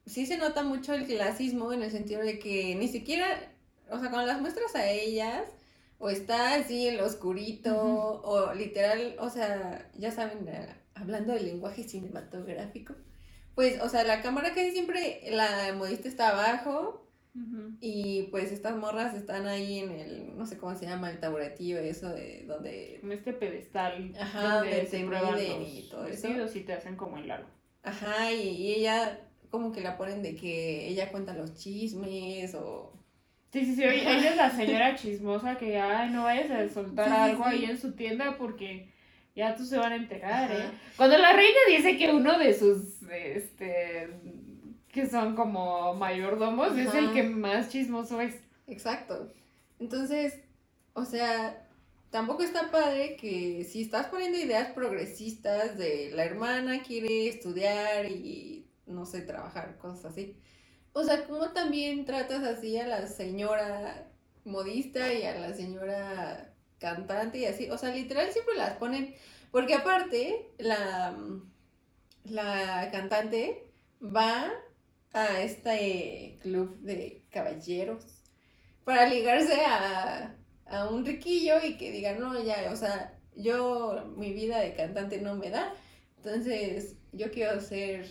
sí se nota mucho el clasismo en el sentido de que ni siquiera, o sea, cuando las muestras a ellas, o está así en lo oscurito, o literal, o sea, ya saben, eh, hablando del lenguaje cinematográfico, pues, o sea, la cámara casi siempre, la modista está abajo, y pues estas morras están ahí en el, no sé cómo se llama, el taburetillo, eso de donde... En este pedestal. Ajá, donde se miden y todo eso. y te hacen como el largo. Ajá, y, ella como que la ponen de que ella cuenta los chismes o... Sí, sí, sí, ella es la señora *laughs* chismosa que, ay, no vayas a soltar algo ahí en su tienda porque ya tú se van a enterar, ¿eh? Cuando la reina dice que uno de sus, este, que son como mayordomos, es el que más chismoso es. Exacto. Entonces, o sea, tampoco está padre que si estás poniendo ideas progresistas de la hermana quiere estudiar y, no sé, trabajar, cosas así. O sea, ¿cómo también tratas así a la señora modista y a la señora cantante y así? O sea, literal siempre las ponen, porque aparte, la, la cantante va a este club de caballeros para ligarse a, a un riquillo y que diga, no, ya, o sea, yo, mi vida de cantante no me da, entonces yo quiero ser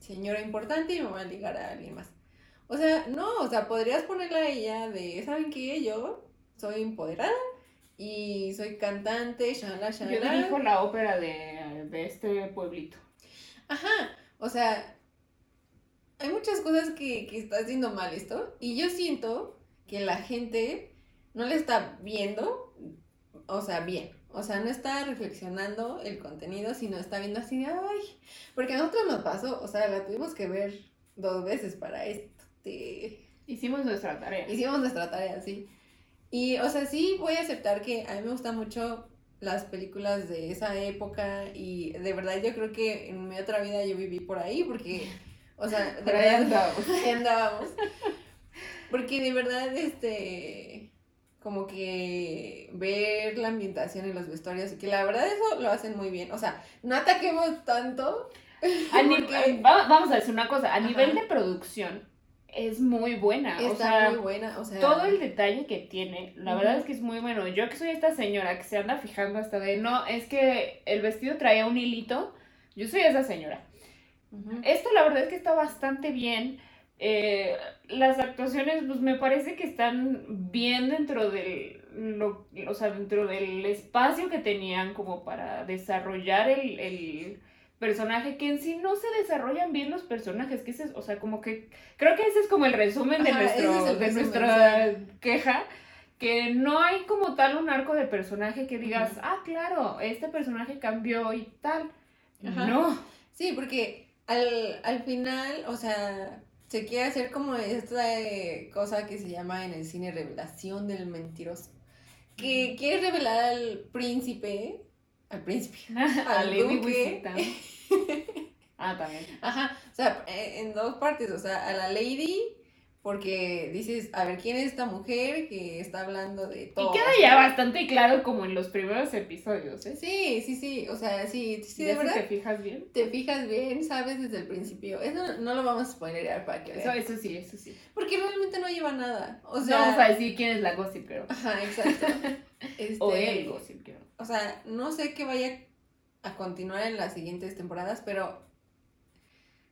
señora importante y me voy a ligar a alguien más. O sea, no, o sea, podrías ponerla a ella de, ¿saben qué? Yo soy empoderada y soy cantante, shala, shala. Yo dirijo la ópera de, de este pueblito. Ajá, o sea, hay muchas cosas que, que está haciendo mal esto y yo siento que la gente no le está viendo, o sea, bien. O sea, no está reflexionando el contenido, sino está viendo así de, ay, porque a nosotros nos pasó, o sea, la tuvimos que ver dos veces para este... Hicimos nuestra tarea. Hicimos nuestra tarea, sí. Y, o sea, sí voy a aceptar que a mí me gustan mucho las películas de esa época y de verdad yo creo que en mi otra vida yo viví por ahí porque, *laughs* o sea, de ahí verdad andábamos. *laughs* ahí andábamos. Porque de verdad, este, como que ver la ambientación y los vestuarios, que la verdad eso lo hacen muy bien. O sea, no ataquemos tanto. *laughs* A porque va- vamos a decir una cosa, a Ajá. nivel de producción es muy buena. o está sea, muy buena, o sea. todo el detalle que tiene, la verdad es que es muy bueno. Yo que soy esta señora que se anda fijando hasta de, no, es que el vestido traía un hilito, yo soy esa señora. Esto la verdad es que está bastante bien. Eh, las actuaciones, pues me parece que están bien dentro del, lo, o sea, dentro del espacio que tenían como para desarrollar el, el personaje, que en sí no se desarrollan bien los personajes, que ese o sea, como que, creo que ese es como el resumen de, Ajá, nuestro, es de resumen, nuestra queja, que no hay como tal un arco de personaje que digas, ah, claro, este personaje cambió y tal. Ajá. No. Sí, porque al, al final, o sea, se quiere hacer como esta eh, cosa que se llama en el cine revelación del mentiroso. Que quiere revelar al príncipe, al príncipe, *laughs* A al Lady duque. *laughs* Ah, también. Ajá, o sea, en dos partes, o sea, a la lady, porque dices, a ver, ¿quién es esta mujer que está hablando de todo? Y queda ya bastante claro como en los primeros episodios, ¿eh? Sí, sí, sí, o sea, sí, sí, de si verdad. te fijas bien. Te fijas bien, sabes desde el principio. Eso no lo vamos a spoilerear para que Eso, vean. eso sí, eso sí. Porque realmente no lleva nada. O No sea. vamos a decir quién es la Gossip Girl. Ajá, exacto. *laughs* Este, O el Gossip Girl. O sea, no sé qué vaya a continuar en las siguientes temporadas, pero.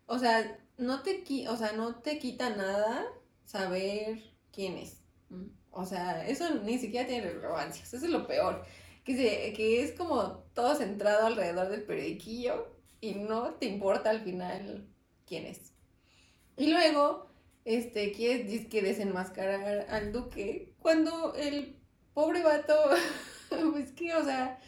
O sea, no te, o sea, no te quita nada saber quién es. O sea, eso ni siquiera tiene relevancia. Eso es lo peor. Que, se, que es como todo centrado alrededor del periodiquillo y no te importa al final quién es. Y luego, este, quieres que desenmascarar al duque cuando el pobre vato, *laughs* pues que, o sea,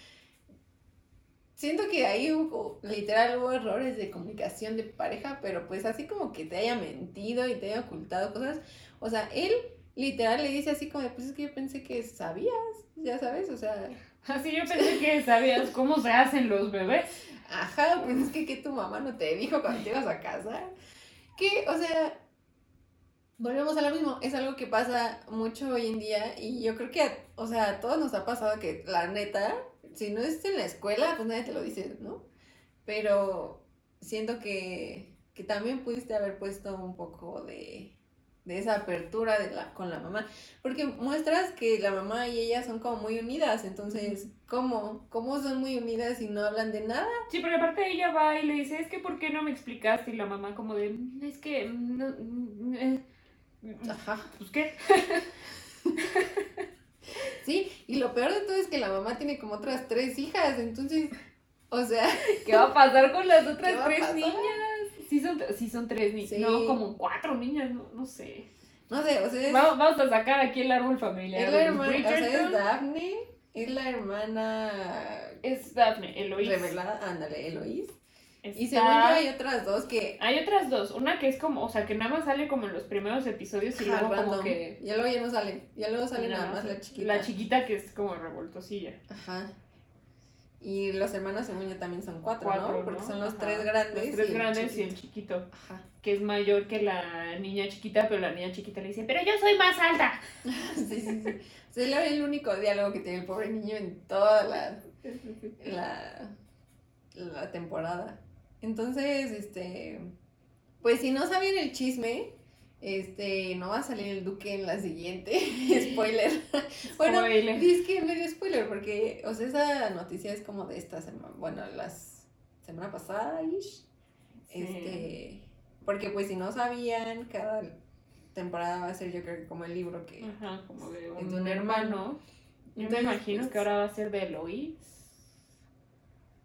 siento que ahí hubo, literal hubo errores de comunicación de pareja, pero pues así como que te haya mentido y te haya ocultado cosas. O sea, él literal le dice así como, de, pues es que yo pensé que sabías, ya sabes, o sea, *laughs* Así yo pensé que sabías cómo se hacen los bebés. ajá, pues es que, que tu mamá no te dijo cuando te ibas a casar. Que, o sea, volvemos a lo mismo, es algo que pasa mucho hoy en día y yo creo que, o sea, a todos nos ha pasado que la neta, si no es en la escuela, pues nadie te lo dice, ¿no? Pero siento que, que también pudiste haber puesto un poco de, de esa apertura de la, con la mamá, porque muestras que la mamá y ella son como muy unidas, entonces, ¿cómo? ¿Cómo son muy unidas y no hablan de nada? Sí, porque aparte ella va y le dice, es que ¿por qué no me explicaste? Y la mamá como de, "Mm, es que... mm, no, mm, eh, Ajá. Pues qué. *laughs* Sí, y lo peor de todo es que la mamá tiene como otras tres hijas, entonces, o sea, *laughs* ¿Qué va a pasar con las ¿Qué otras tres niñas? Sí son, sí son tres niñas. Sí. No, como cuatro niñas, no, no sé. no sé, o sea, es, Vamos, vamos a sacar aquí el árbol familiar. es la hermana, o sea, es. Daphne, es la hermana Es Daphne, Eloís. revelada, ándale, Eloís. Está- Y según yo hay otras dos que Hay otras dos. Una que es como, o sea, que nada más sale como en los primeros episodios y ajá, luego como que. ya luego ya no salen, ya luego sale nada más la la chiquita. La chiquita que es como revoltosilla. Ajá. Y los hermanos según yo también son cuatro, Cuatro, ¿no? Porque ¿no? son los Ajá. tres grandes. Los tres y el grandes y el chiquito. chiquito. Ajá. Que es mayor que la niña chiquita, pero la niña chiquita le dice, pero yo soy más alta. *laughs* Sí, sí, sí. O sea, es el único diálogo que tiene el pobre niño en toda la, *laughs* la, la temporada. Entonces, este, pues si no sabían el chisme, este, no va a salir el duque en la siguiente. *laughs* spoiler. *laughs* bueno, Spoiler. dice que medio spoiler, porque, o sea, esa noticia es como de esta semana, bueno, las semana pasada, ish. Sí. Este, porque pues si no sabían, cada temporada va a ser yo creo que como el libro que... Ajá, como de Es un, de un hermano. Yo Entonces, me imagino pues- que ahora va a ser de Eloís.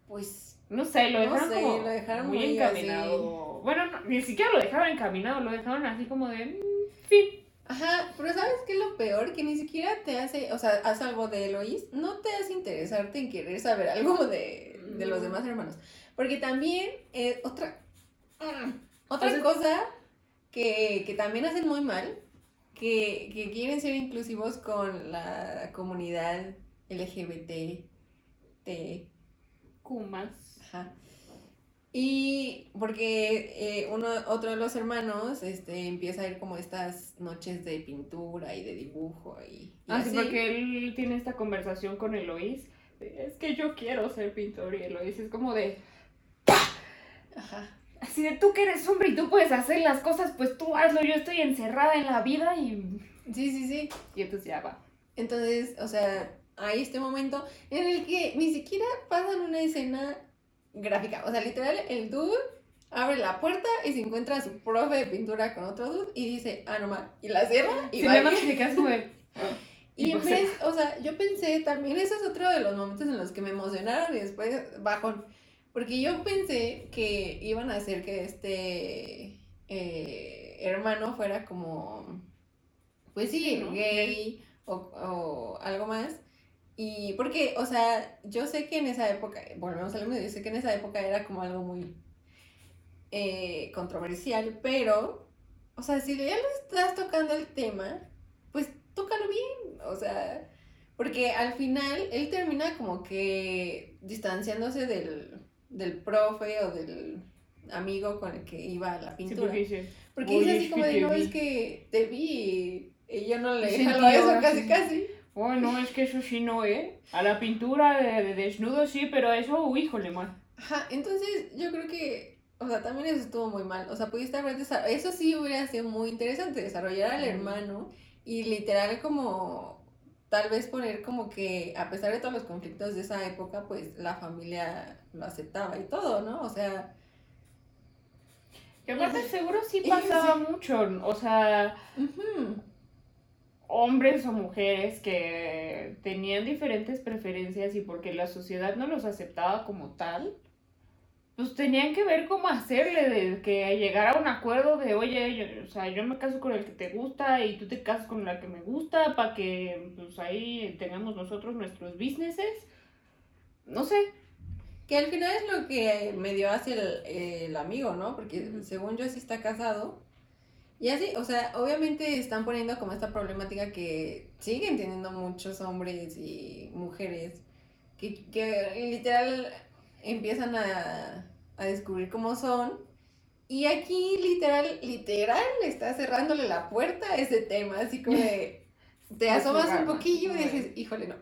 Pues No sé, lo No dejaron sé, como lo dejaron muy, muy encaminado. Bueno, no, ni siquiera lo dejaron encaminado, lo dejaron así como de mm, fin. Ajá, pero ¿sabes qué es lo peor? Que ni siquiera te hace, o sea, a salvo de Eloís, no te hace interesarte en querer saber algo de, de los demás hermanos. Porque también, eh, otra, mm, otra Entonces- cosa que, que también hacen muy mal, que, que quieren ser inclusivos con la comunidad LGBT, T, Kumas. Ajá. Y porque eh, uno, otro de los hermanos este, empieza a ir como estas noches de pintura y de dibujo y, y Ah, sí, así. porque él tiene esta conversación con Eloís. Es que yo quiero ser pintor y Eloís es como de, Ajá. así de tú que eres hombre y tú puedes hacer las cosas, pues tú hazlo, yo estoy encerrada en la vida y, Sí, sí, sí. y entonces ya va. Entonces, o sea, hay este momento en el que ni siquiera pasan una escena gráfica. O sea, literal, el dude abre la puerta y se encuentra a su profe de pintura con otro dude y dice, ah, no más, y la cierra y Si va. *laughs* Y Y en pues, vez, o sea, yo pensé, también ese es otro de los momentos en los que me emocionaron y después bajón. Porque yo pensé que iban a hacer que este eh, hermano fuera como, pues sí, Sí, ¿no? gay o, o algo más. Y porque, o sea, yo sé que en esa época, volvemos al mismo, yo sé que en esa época era como algo muy eh, controversial, pero, o sea, si ya le estás tocando el tema, pues tócalo bien, o sea, porque al final él termina como que distanciándose del, del profe o del amigo con el que iba a la sí, pintura. porque dice, porque dice "Oye, así como de, no, vi". es que te vi y, yo no le Sí, jalo a tío, eso casi casi. Oh, no, es que eso sí no, ¿eh? A la pintura de, de desnudo sí, pero eso, uy, híjole, mal. Ajá, entonces yo creo que, o sea, también eso estuvo muy mal. O sea, pudiste haber desarrollado, eso sí hubiera sido muy interesante, desarrollar al hermano y literal como, tal vez poner como que, a pesar de todos los conflictos de esa época, pues la familia lo aceptaba y todo, ¿no? O sea, Que aparte seguro sí *laughs* pasaba mucho, o sea, ujú, hombres o mujeres que tenían diferentes preferencias y porque la sociedad no los aceptaba como tal, pues tenían que ver cómo hacerle, de que llegara a un acuerdo de, oye, yo, o sea, yo me caso con el que te gusta y tú te casas con la que me gusta para que pues ahí tengamos nosotros nuestros businesses. No sé, que al final es lo que me dio hacia el, el amigo, ¿no? Porque según yo sí está casado. Y así, o sea, obviamente están poniendo como esta problemática que siguen teniendo muchos hombres y mujeres que, que literal empiezan a, a descubrir cómo son. Y aquí literal, literal, está cerrándole la puerta a ese tema, así como de, *laughs* te asomas un poquillo y dices, híjole, no.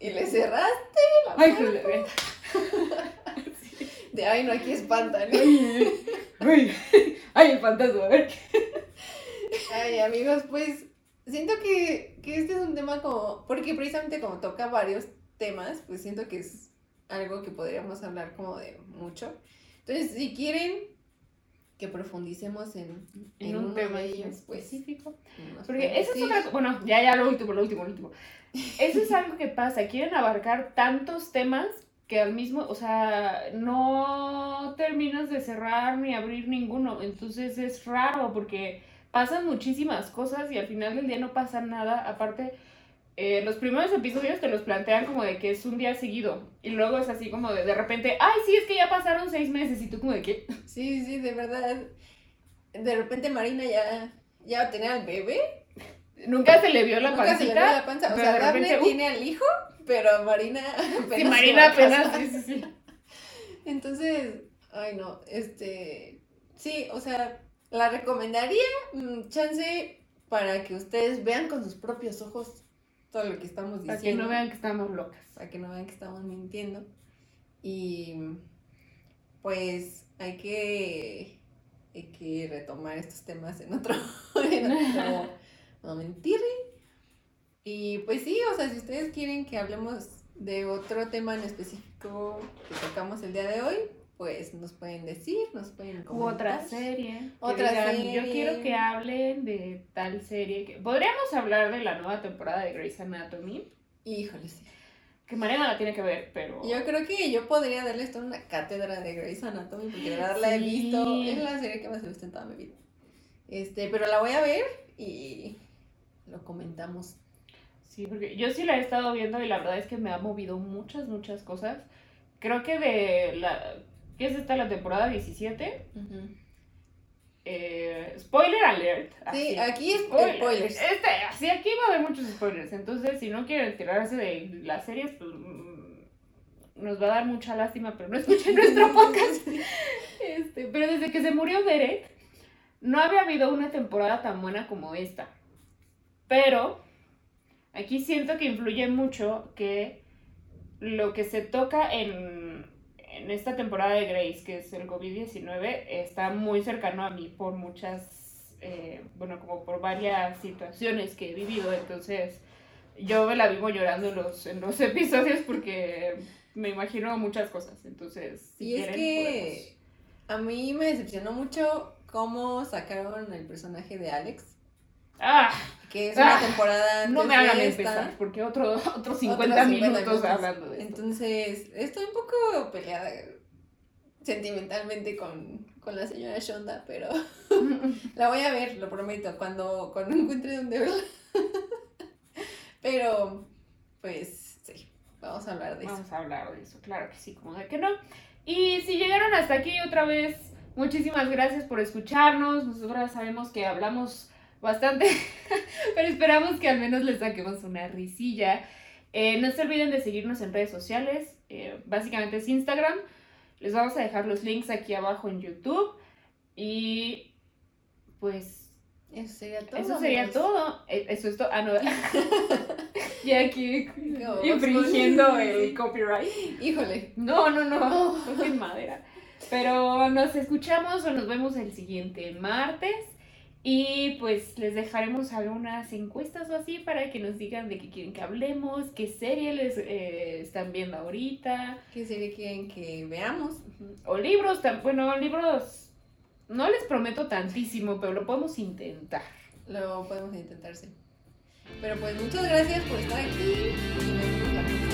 Y le cerraste la ay, puerta. *laughs* De, ay, no, aquí espantan. ay, *laughs* ay, el fantasma, a ver. Ay, amigos, pues siento que, que este es un tema como, porque precisamente como toca varios temas, pues siento que es algo que podríamos hablar como de mucho. Entonces, si quieren que profundicemos en, En uno un tema de en ellos, pues específico. Porque eso es otra Bueno, ya, ya, lo último, lo último, lo último. *laughs* Eso es algo que pasa. Quieren abarcar tantos temas que al mismo, o sea, no terminas de cerrar ni abrir ninguno. Entonces es raro porque pasan muchísimas cosas y al final del día no pasa nada. Aparte, eh, los primeros episodios te los plantean como de que es un día seguido. Y luego es así como de de repente, ay, sí, es que ya pasaron seis meses. Y tú como de que, *laughs* Sí, sí, de verdad. De repente Marina ya, ya tenía al bebé. nunca se le vio la Nunca se le pancita. la panza. O sea, de Daphne repente, uh, tiene al hijo, pero Marina *laughs* apenas Sí, Marina va a apenas, sí, sí, sí. Entonces, ay no, este, sí, o sea, la recomendaría, mm, chance, para que ustedes vean con sus propios ojos todo lo que estamos Para que diciendo. no vean que estamos locas. Para que no vean que estamos mintiendo. Y pues hay que hay que retomar estos temas en otro, *laughs* en otro *laughs* momentirri. Y pues sí, o sea, si ustedes quieren que hablemos de otro tema en específico que tocamos el día de hoy, pues nos pueden decir, nos pueden comentar. otra serie. Otra serie. Yo quiero que hablen de tal serie. Que... Podríamos hablar de la nueva temporada de Grey's Anatomy. Híjole, sí. Que Mariana la tiene que ver, pero. Yo creo que yo podría darle esto una cátedra de Grey's Anatomy, porque de verdad la he visto. Es la serie que más me gusta en toda mi vida. Este, pero la voy a ver y lo comentamos. Sí, porque yo sí la he estado viendo y la verdad es que me ha movido muchas, muchas cosas. Creo que de la. ¿Qué es esta la temporada 17? Eh, spoiler alert. Sí, aquí es spoilers. Este, así aquí va a haber muchos spoilers. Entonces, si no quieren tirarse de las series, pues mm, nos va a dar mucha lástima, pero no escuchen *laughs* nuestro podcast. *laughs* Este, pero desde que se murió Derek, no había habido una temporada tan buena como esta. Pero aquí siento que influye mucho que lo que se toca en en esta temporada de Grace, que es el COVID-19, está muy cercano a mí por muchas, eh, bueno, como por varias situaciones que he vivido. Entonces, yo me la vivo llorando en los, en los *laughs* episodios porque me imagino muchas cosas. Entonces, si y es que a mí me decepcionó mucho cómo sacaron el personaje de Alex. Ah, que es una ah, temporada No me hagan empezar, porque otro, otros 50, minutos, hablando de esto. Entonces, estoy un poco peleada sentimentalmente con, la señora Shonda, pero *laughs* la voy a ver, lo prometo, cuando, cuando encuentre donde verla. *laughs* pero, pues, sí, vamos a hablar de eso. Vamos a hablar de eso, claro que sí, como de que no. Y si llegaron hasta aquí otra vez, muchísimas gracias por escucharnos. Nosotras sabemos que hablamos bastante, *laughs* pero esperamos que al menos les saquemos una risilla. Eh, no se olviden de seguirnos en redes sociales, eh, básicamente es Instagram. Les vamos a dejar los links aquí abajo en YouTube. Y pues... Eso sería todo. Eso sería todo. E, eso es todo. Ah, no. *laughs* *laughs* y aquí infringiendo el copyright. Híjole. No, no, no. no. madera. Pero nos escuchamos o nos vemos el siguiente martes. Y pues les dejaremos algunas encuestas o así para que nos digan de qué quieren que hablemos, qué serie les eh, están viendo ahorita. ¿Qué serie quieren que veamos? O libros, bueno, libros no les prometo tantísimo, pero lo podemos intentar. Lo podemos intentar, sí. Pero pues muchas gracias por estar aquí y